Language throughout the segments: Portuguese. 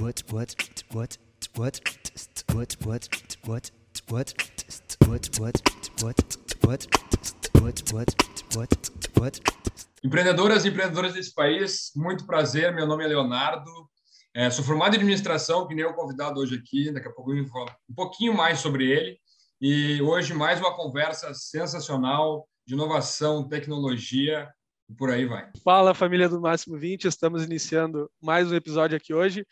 what what what what what what what what what what what what what what Empreendedoras e empreendedores desse país, muito prazer. Meu nome é Leonardo. É, sou formado em administração, que nem o convidado hoje aqui. Daqui a pouco eu vou um pouquinho mais sobre ele. E hoje mais uma conversa sensacional de inovação, tecnologia e por aí vai. Fala, família do Máximo 20. Estamos iniciando mais um episódio aqui hoje.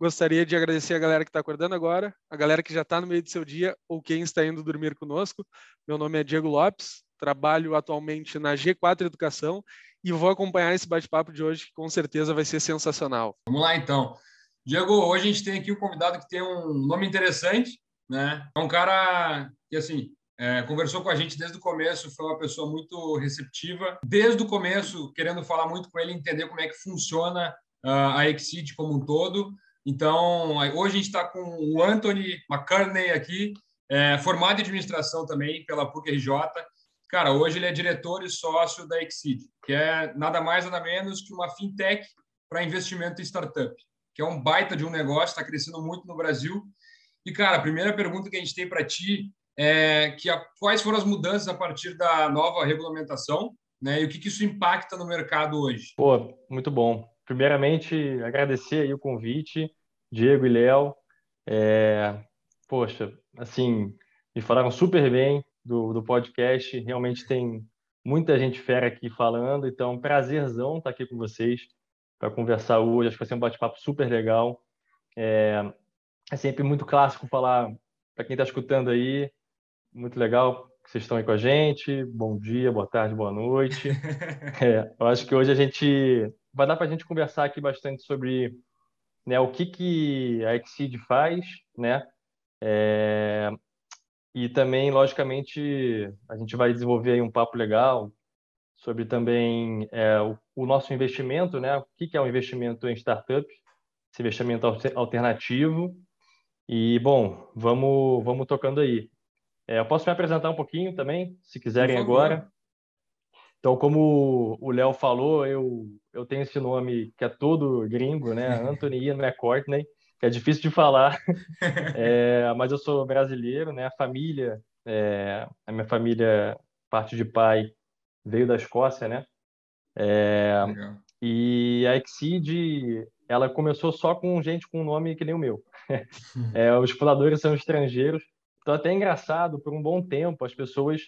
Gostaria de agradecer a galera que está acordando agora, a galera que já está no meio do seu dia ou quem está indo dormir conosco. Meu nome é Diego Lopes, trabalho atualmente na G4 Educação e vou acompanhar esse bate-papo de hoje, que com certeza vai ser sensacional. Vamos lá, então. Diego, hoje a gente tem aqui um convidado que tem um nome interessante, né? É um cara que, assim, é, conversou com a gente desde o começo, foi uma pessoa muito receptiva. Desde o começo, querendo falar muito com ele, entender como é que funciona uh, a Exceed como um todo. Então, hoje a gente está com o Anthony McCartney aqui, é, formado em administração também pela PUC-RJ. Cara, hoje ele é diretor e sócio da Exceed, que é nada mais nada menos que uma fintech para investimento em startup, que é um baita de um negócio, está crescendo muito no Brasil. E, cara, a primeira pergunta que a gente tem para ti é que a, quais foram as mudanças a partir da nova regulamentação né, e o que, que isso impacta no mercado hoje? Pô, muito bom primeiramente, agradecer aí o convite, Diego e Léo. É, poxa, assim, me falaram super bem do, do podcast. Realmente tem muita gente fera aqui falando, então prazerzão estar aqui com vocês para conversar hoje. Acho que vai ser um bate-papo super legal. É, é sempre muito clássico falar para quem está escutando aí, muito legal que vocês estão aí com a gente. Bom dia, boa tarde, boa noite. É, eu acho que hoje a gente vai dar para a gente conversar aqui bastante sobre né, o que, que a Exceed faz, né? É, e também, logicamente, a gente vai desenvolver um papo legal sobre também é, o, o, nosso investimento, né? O que, que é o um investimento em startups, esse investimento alternativo. E, bom, vamos, vamos tocando aí. É, eu posso me apresentar um pouquinho também, se quiserem agora. Então, como o Léo falou, eu, eu tenho esse nome que é todo gringo, né? Anthony Ian McCourtney, que é difícil de falar, é, mas eu sou brasileiro, né? A família, é, a minha família, parte de pai, veio da Escócia, né? É, e a Exceed, ela começou só com gente com um nome que nem o meu. É, os fundadores são estrangeiros, então até é engraçado, por um bom tempo, as pessoas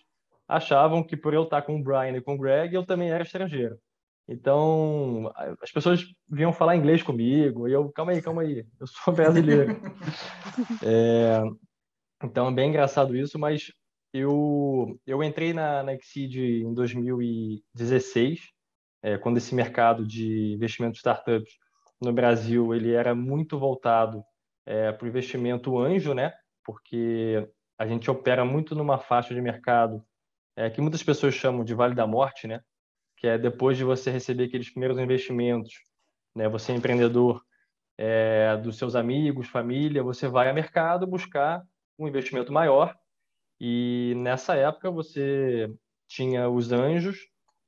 achavam que por eu estar com o Brian e com o Greg, eu também era estrangeiro. Então, as pessoas vinham falar inglês comigo, e eu, calma aí, calma aí, eu sou brasileiro. é, então, é bem engraçado isso, mas eu, eu entrei na, na Exceed em 2016, é, quando esse mercado de investimento de startups no Brasil ele era muito voltado é, para o investimento anjo, né? Porque a gente opera muito numa faixa de mercado é, que muitas pessoas chamam de Vale da Morte, né? Que é depois de você receber aqueles primeiros investimentos, né? Você é empreendedor é, dos seus amigos, família, você vai ao mercado buscar um investimento maior e nessa época você tinha os anjos,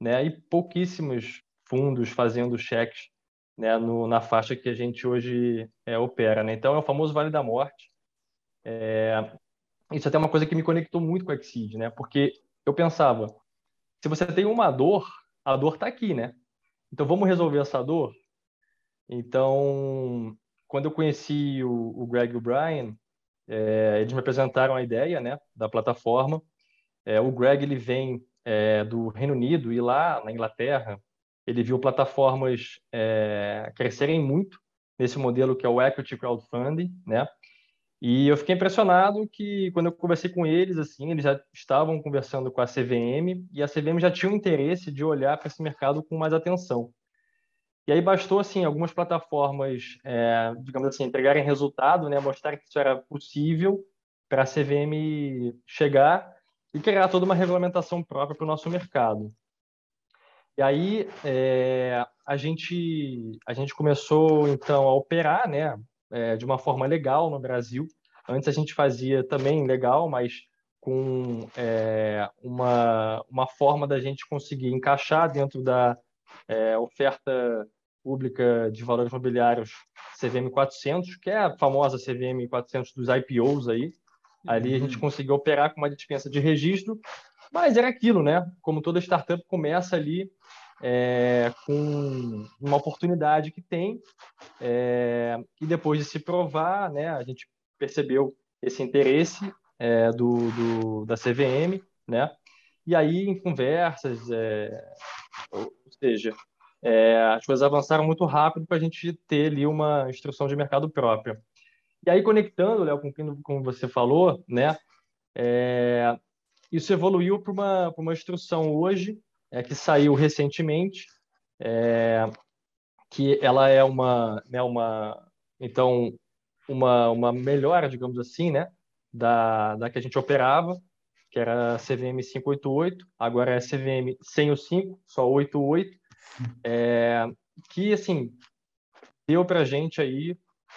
né? E pouquíssimos fundos fazendo cheques, né? No, na faixa que a gente hoje é, opera, né? Então é o famoso Vale da Morte. É, isso é até uma coisa que me conectou muito com a Exceed, né? Porque eu pensava, se você tem uma dor, a dor está aqui, né? Então vamos resolver essa dor? Então, quando eu conheci o, o Greg e o Brian, é, eles me apresentaram a ideia, né, da plataforma. É, o Greg ele vem é, do Reino Unido e lá na Inglaterra ele viu plataformas é, crescerem muito nesse modelo que é o equity crowdfunding, né? E eu fiquei impressionado que quando eu conversei com eles, assim, eles já estavam conversando com a CVM e a CVM já tinha o interesse de olhar para esse mercado com mais atenção. E aí bastou, assim, algumas plataformas, é, digamos assim, entregarem resultado, né, mostrar que isso era possível para a CVM chegar e criar toda uma regulamentação própria para o nosso mercado. E aí é, a gente a gente começou então a operar, né, é, de uma forma legal no Brasil. Antes a gente fazia também legal, mas com é, uma, uma forma da gente conseguir encaixar dentro da é, oferta pública de valores imobiliários CVM 400, que é a famosa CVM 400 dos IPOs aí. Ali a gente uhum. conseguiu operar com uma dispensa de registro, mas era aquilo, né? Como toda startup começa ali é, com uma oportunidade que tem é, e depois de se provar, né? A gente percebeu esse interesse é, do, do, da CVM, né? E aí, em conversas, é, ou seja, é, as coisas avançaram muito rápido para a gente ter ali uma instrução de mercado própria. E aí, conectando, Léo, com o que você falou, né? É, isso evoluiu para uma, uma instrução hoje, é, que saiu recentemente, é, que ela é uma, né, uma então, uma, uma melhora, digamos assim, né, da, da que a gente operava, que era CVM 588, agora é CVM sem o 5, só 88, é, que, assim, deu para a gente aí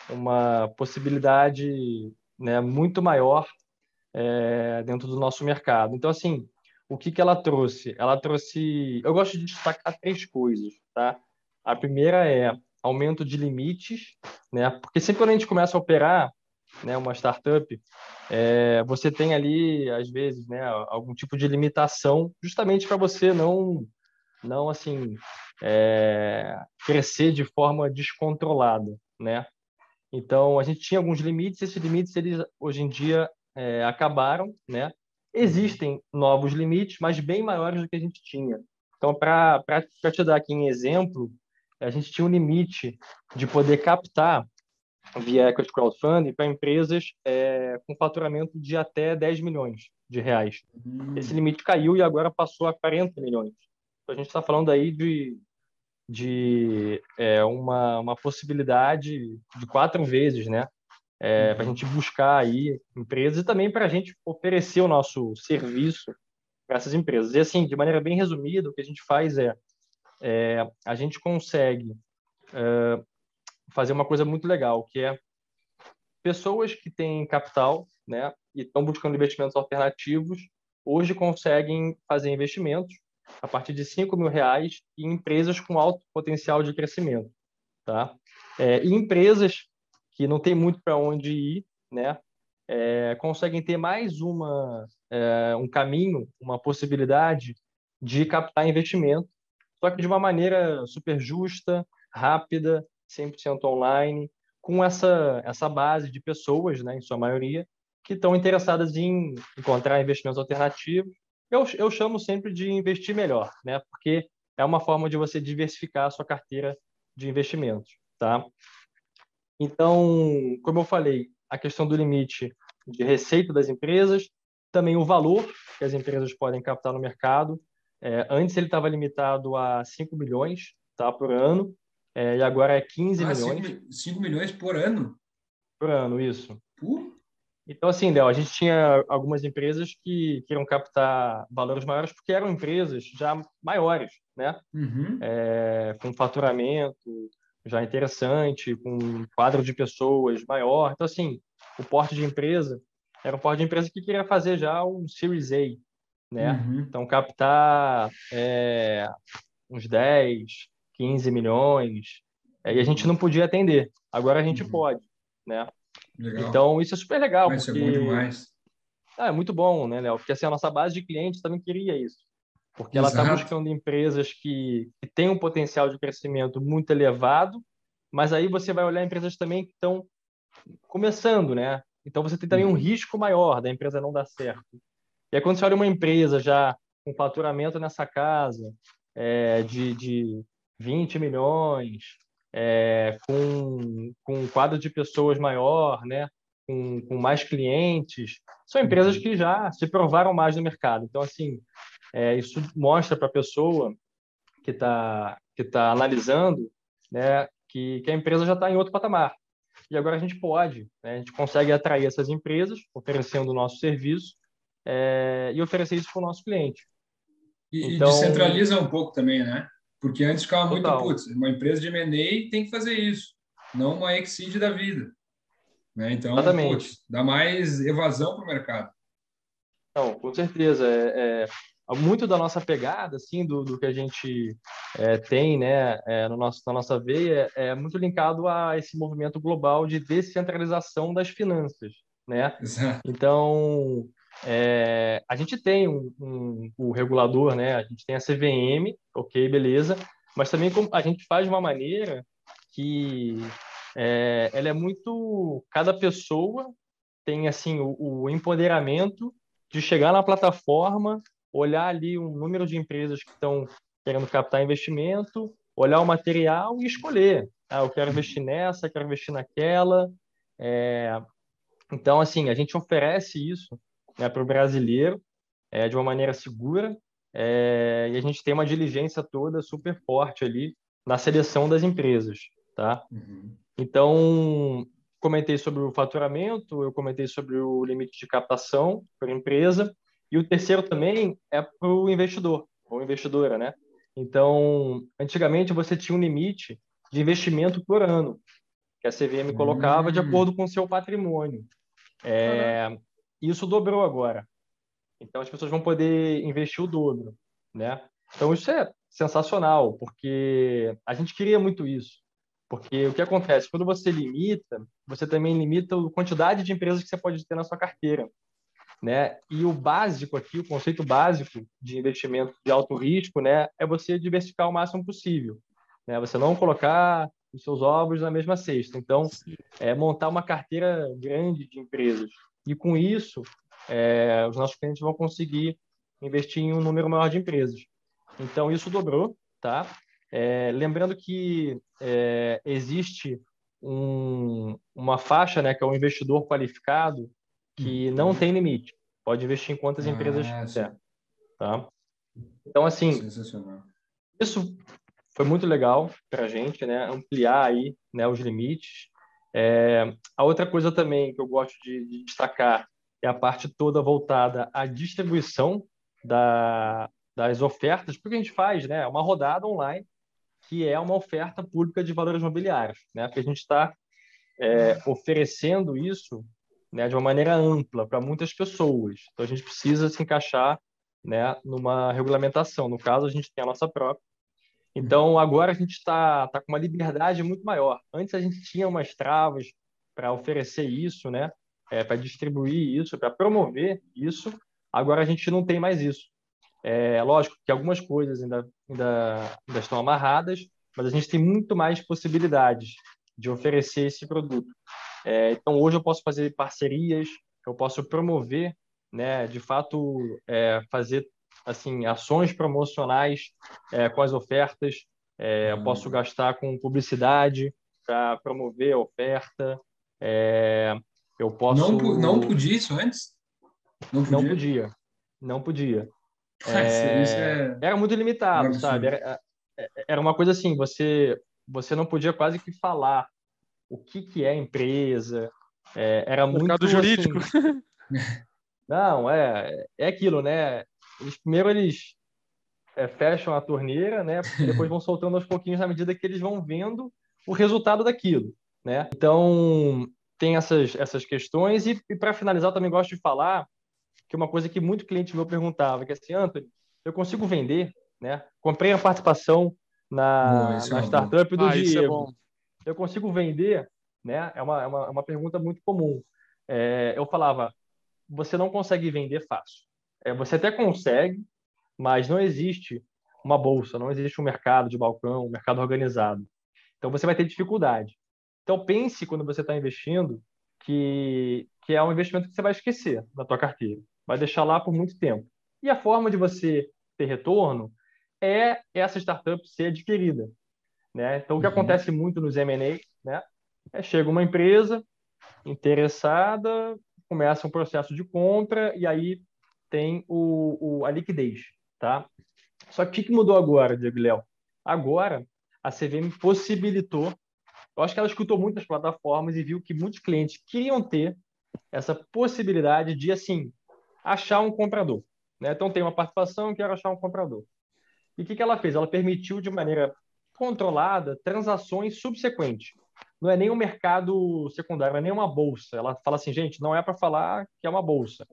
uma possibilidade né, muito maior é, dentro do nosso mercado. Então, assim, o que, que ela trouxe? Ela trouxe... Eu gosto de destacar três coisas, tá? A primeira é aumento de limites, né? Porque sempre quando a gente começa a operar, né, uma startup, é, você tem ali às vezes, né, algum tipo de limitação, justamente para você não, não assim, é, crescer de forma descontrolada, né? Então a gente tinha alguns limites, esses limites eles hoje em dia é, acabaram, né? Existem novos limites, mas bem maiores do que a gente tinha. Então, para te dar aqui um exemplo, a gente tinha um limite de poder captar via equity crowdfunding para empresas é, com faturamento de até 10 milhões de reais. Uhum. Esse limite caiu e agora passou a 40 milhões. Então, a gente está falando aí de, de é, uma, uma possibilidade de quatro vezes, né? É, para a uhum. gente buscar aí empresas e também para a gente oferecer o nosso serviço para essas empresas. E assim, de maneira bem resumida, o que a gente faz é, é a gente consegue é, fazer uma coisa muito legal, que é pessoas que têm capital, né, e estão buscando investimentos alternativos, hoje conseguem fazer investimentos a partir de 5 mil reais em empresas com alto potencial de crescimento, tá? É, e empresas que não tem muito para onde ir, né? É, conseguem ter mais uma é, um caminho, uma possibilidade de captar investimento, só que de uma maneira super justa, rápida 100% online, com essa, essa base de pessoas, né, em sua maioria, que estão interessadas em encontrar investimentos alternativos. Eu, eu chamo sempre de investir melhor, né, porque é uma forma de você diversificar a sua carteira de investimentos. Tá? Então, como eu falei, a questão do limite de receita das empresas, também o valor que as empresas podem captar no mercado. É, antes ele estava limitado a 5 milhões tá, por ano, é, e agora é 15 ah, milhões. 5, milhões por ano? Por ano, isso. Uh. Então, assim, Del, a gente tinha algumas empresas que queriam captar valores maiores porque eram empresas já maiores, né? Uhum. É, com faturamento já interessante, com um quadro de pessoas maior. Então, assim, o porte de empresa era um porte de empresa que queria fazer já um Series A, né? Uhum. Então, captar é, uns 10, 15 milhões, e a gente não podia atender. Agora a gente uhum. pode, né? Legal. Então, isso é super legal. Mas porque... é bom demais. Ah, é muito bom, né, Léo? Porque assim, a nossa base de clientes também queria isso. Porque ela está buscando empresas que, que têm um potencial de crescimento muito elevado, mas aí você vai olhar empresas também que estão começando, né? Então você tem também um uhum. risco maior da empresa não dar certo. E aí quando você olha uma empresa já com faturamento nessa casa é, de, de 20 milhões, é, com, com um quadro de pessoas maior, né? Com, com mais clientes, são empresas uhum. que já se provaram mais no mercado. Então, assim, é, isso mostra para a pessoa que está que tá analisando né, que, que a empresa já está em outro patamar. E agora a gente pode, né, a gente consegue atrair essas empresas oferecendo o nosso serviço é, e oferecer isso para o nosso cliente. E, então, e descentraliza um pouco também, né? Porque antes ficava total. muito, putz, uma empresa de M&A tem que fazer isso, não uma Exceed da vida. Né? Então, putz, dá mais evasão para o mercado. Não, com certeza. É, é, muito da nossa pegada, assim, do, do que a gente é, tem, né, é, no nosso, na nossa veia, é muito linkado a esse movimento global de descentralização das finanças, né? Exato. Então, é, a gente tem um, um, o regulador, né? A gente tem a CVM, ok, beleza, mas também a gente faz de uma maneira que é, ela é muito cada pessoa tem assim o, o empoderamento de chegar na plataforma, olhar ali um número de empresas que estão querendo captar investimento, olhar o material e escolher. Ah, eu quero investir nessa, quero investir naquela. É... Então, assim, a gente oferece isso né, para o brasileiro é, de uma maneira segura é... e a gente tem uma diligência toda super forte ali na seleção das empresas, tá? Uhum. Então, comentei sobre o faturamento, eu comentei sobre o limite de captação a empresa, e o terceiro também é para o investidor, ou investidora, né? Então, antigamente você tinha um limite de investimento por ano, que a CVM colocava de hum. acordo com o seu patrimônio. É, isso dobrou agora. Então, as pessoas vão poder investir o dobro, né? Então, isso é sensacional, porque a gente queria muito isso. Porque o que acontece? Quando você limita, você também limita a quantidade de empresas que você pode ter na sua carteira. Né? E o básico aqui, o conceito básico de investimento de alto risco, né, é você diversificar o máximo possível. Né? Você não colocar os seus ovos na mesma cesta. Então, é montar uma carteira grande de empresas. E com isso, é, os nossos clientes vão conseguir investir em um número maior de empresas. Então, isso dobrou, tá? É, lembrando que é, existe um, uma faixa, né, que é o um investidor qualificado, que uhum. não tem limite. Pode investir em quantas ah, empresas quiser. Tá? Então, assim, isso foi muito legal para a gente, né, ampliar aí né, os limites. É, a outra coisa também que eu gosto de, de destacar é a parte toda voltada à distribuição da, das ofertas, porque a gente faz né, uma rodada online que é uma oferta pública de valores imobiliários, né? Porque a gente está é, oferecendo isso né, de uma maneira ampla para muitas pessoas. Então a gente precisa se encaixar né, numa regulamentação. No caso, a gente tem a nossa própria. Então agora a gente está tá com uma liberdade muito maior. Antes a gente tinha umas travas para oferecer isso, né? É, para distribuir isso, para promover isso. Agora a gente não tem mais isso. É lógico que algumas coisas ainda, ainda, ainda estão amarradas, mas a gente tem muito mais possibilidades de oferecer esse produto. É, então, hoje eu posso fazer parcerias, eu posso promover, né, de fato, é, fazer assim ações promocionais é, com as ofertas. É, eu posso hum. gastar com publicidade para promover a oferta. É, eu posso. Não, não podia isso antes? Não podia. Não podia. Não podia. É, é... Era muito limitado, sabe? Era, era uma coisa assim, você você não podia quase que falar o que que é empresa. É, era muito Mercado jurídico. Assim, não, é é aquilo, né? Eles, primeiro eles é, fecham a torneira, né? Depois vão soltando aos pouquinhos na medida que eles vão vendo o resultado daquilo, né? Então tem essas essas questões e, e para finalizar eu também gosto de falar que é uma coisa que muito cliente meu perguntava, que é assim, Anthony, eu consigo vender, né? Comprei a participação na, Boa, na é startup do ah, é Diego. Eu consigo vender, né? É uma, é uma, é uma pergunta muito comum. É, eu falava, você não consegue vender fácil. É, você até consegue, mas não existe uma bolsa, não existe um mercado de balcão, um mercado organizado. Então você vai ter dificuldade. Então pense quando você está investindo que, que é um investimento que você vai esquecer na tua carteira vai deixar lá por muito tempo. E a forma de você ter retorno é essa startup ser adquirida. Né? Então, o que uhum. acontece muito nos M&A né? é chega uma empresa interessada, começa um processo de compra e aí tem o, o a liquidez. Tá? Só que o que mudou agora, Diego Léo? Agora, a CVM possibilitou, eu acho que ela escutou muitas plataformas e viu que muitos clientes queriam ter essa possibilidade de, assim, achar um comprador. Né? Então, tem uma participação, quero achar um comprador. E o que, que ela fez? Ela permitiu, de maneira controlada, transações subsequentes. Não é nem um mercado secundário, não é nem uma bolsa. Ela fala assim, gente, não é para falar que é uma bolsa.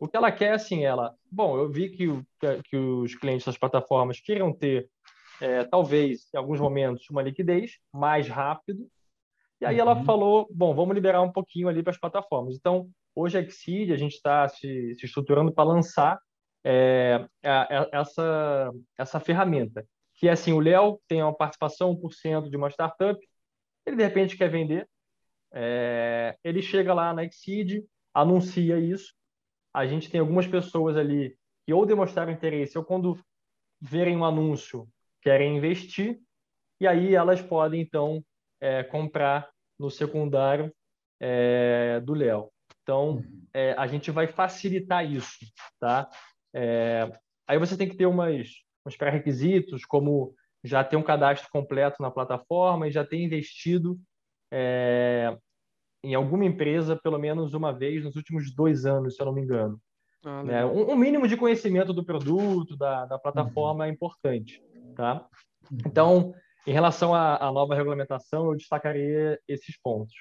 O que ela quer, assim, ela, bom, eu vi que, que, que os clientes das plataformas queriam ter, é, talvez, em alguns momentos, uma liquidez mais rápido. E aí ela uhum. falou, bom, vamos liberar um pouquinho ali para as plataformas. Então, hoje a Exceed, a gente está se, se, estruturando para lançar é, essa, essa ferramenta. Que é assim, o Léo tem uma participação 1% de uma startup, ele de repente quer vender, é, ele chega lá na Exceed, anuncia isso, a gente tem algumas pessoas ali que ou demonstraram interesse ou quando verem um anúncio querem investir e aí elas podem então é, comprar no secundário é, do Léo. Então uhum. é, a gente vai facilitar isso, tá? É, aí você tem que ter umas, uns pré-requisitos como já ter um cadastro completo na plataforma e já ter investido é, em alguma empresa pelo menos uma vez nos últimos dois anos, se eu não me engano. Ah, né? um, um, mínimo de conhecimento do produto, da, da plataforma uhum. é importante. Tá? Uhum. Então, em relação à, à nova regulamentação, eu destacaria esses pontos.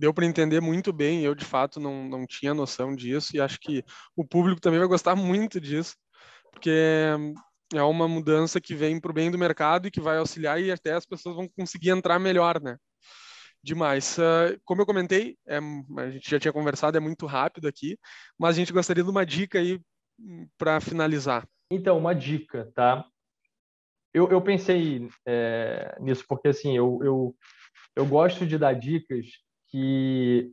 Deu para entender muito bem. Eu, de fato, não, não tinha noção disso e acho que o público também vai gostar muito disso, porque é uma mudança que vem para o bem do mercado e que vai auxiliar e até as pessoas vão conseguir entrar melhor, né? Demais. Uh, como eu comentei, é, a gente já tinha conversado, é muito rápido aqui, mas a gente gostaria de uma dica aí hum, para finalizar. Então, uma dica, tá? Eu, eu pensei é, nisso porque, assim, eu, eu, eu gosto de dar dicas que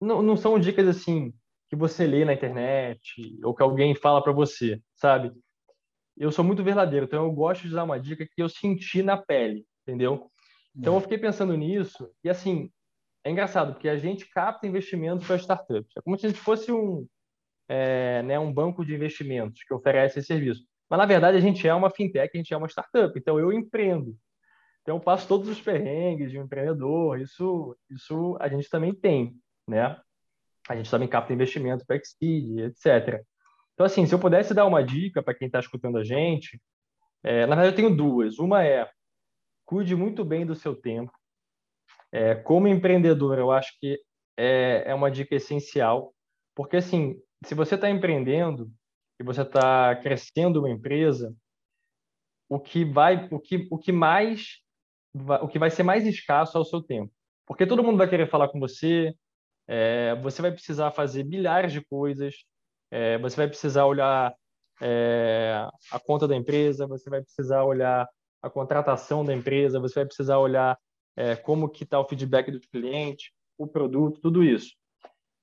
não, não são dicas, assim, que você lê na internet ou que alguém fala para você, sabe? eu sou muito verdadeiro, então eu gosto de dar uma dica que eu senti na pele, entendeu? Então eu fiquei pensando nisso e assim é engraçado porque a gente capta investimentos para startups. É como se a gente fosse um é, né, um banco de investimentos que oferece esse serviço. Mas na verdade a gente é uma fintech, a gente é uma startup. Então eu empreendo. Então eu passo todos os perrengues de um empreendedor. Isso isso a gente também tem, né? A gente também capta investimento para Exceed, etc. Então, assim, se eu pudesse dar uma dica para quem está escutando a gente, é, na verdade eu tenho duas. Uma é cuide muito bem do seu tempo. É, como empreendedor, eu acho que é, é uma dica essencial, porque assim, se você está empreendendo e você está crescendo uma empresa, o que vai, o que, o que mais, o que vai ser mais escasso é o seu tempo, porque todo mundo vai querer falar com você, é, você vai precisar fazer milhares de coisas, é, você vai precisar olhar é, a conta da empresa, você vai precisar olhar a contratação da empresa, você vai precisar olhar é, como que está o feedback do cliente, o produto, tudo isso.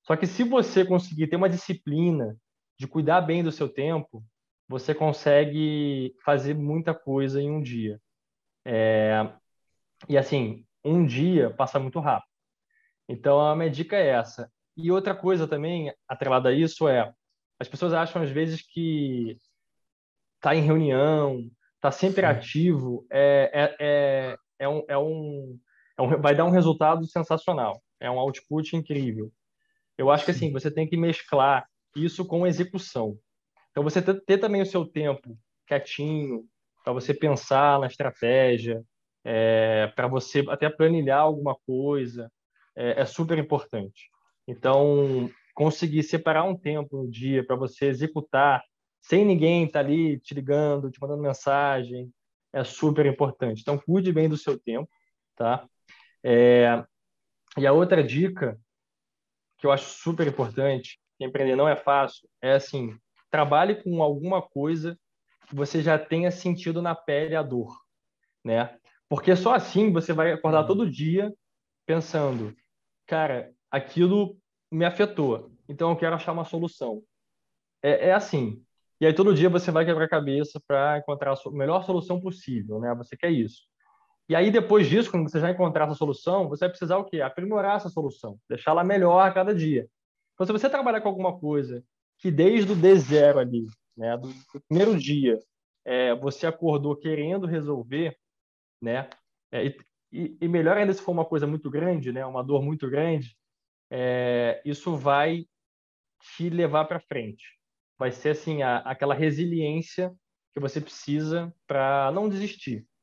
Só que se você conseguir ter uma disciplina de cuidar bem do seu tempo, você consegue fazer muita coisa em um dia. É... E assim, um dia passa muito rápido. Então a minha dica é essa. E outra coisa também atrelada a isso é as pessoas acham às vezes que tá em reunião, tá sempre ativo, é, é, é, é, um, é, um, é um, vai dar um resultado sensacional, é um output incrível. Eu acho que assim, você tem que mesclar isso com execução. Então, você ter, ter também o seu tempo quietinho, para você pensar na estratégia, é, para você até planilhar alguma coisa, é, é super importante. Então, conseguir separar um tempo no dia para você executar sem ninguém estar tá ali te ligando, te mandando mensagem, é super importante. Então, cuide bem do seu tempo, tá? É... E a outra dica que eu acho super importante, empreender não é fácil, é assim, trabalhe com alguma coisa que você já tenha sentido na pele a dor, né? Porque só assim você vai acordar uhum. todo dia pensando, cara, aquilo me afetou. Então eu quero achar uma solução. É, é assim. E aí todo dia você vai quebrar a cabeça para encontrar a melhor solução possível, né? Você quer isso. E aí depois disso, quando você já encontrar essa solução, você vai precisar o quê? Aprimorar essa solução, deixá-la melhor a cada dia. Então se você trabalhar com alguma coisa que desde o D0 ali, né, do, do primeiro dia, é, você acordou querendo resolver, né? É, e, e melhor ainda se for uma coisa muito grande, né, uma dor muito grande, é, isso vai te levar para frente. Vai ser assim a, aquela resiliência que você precisa para não desistir,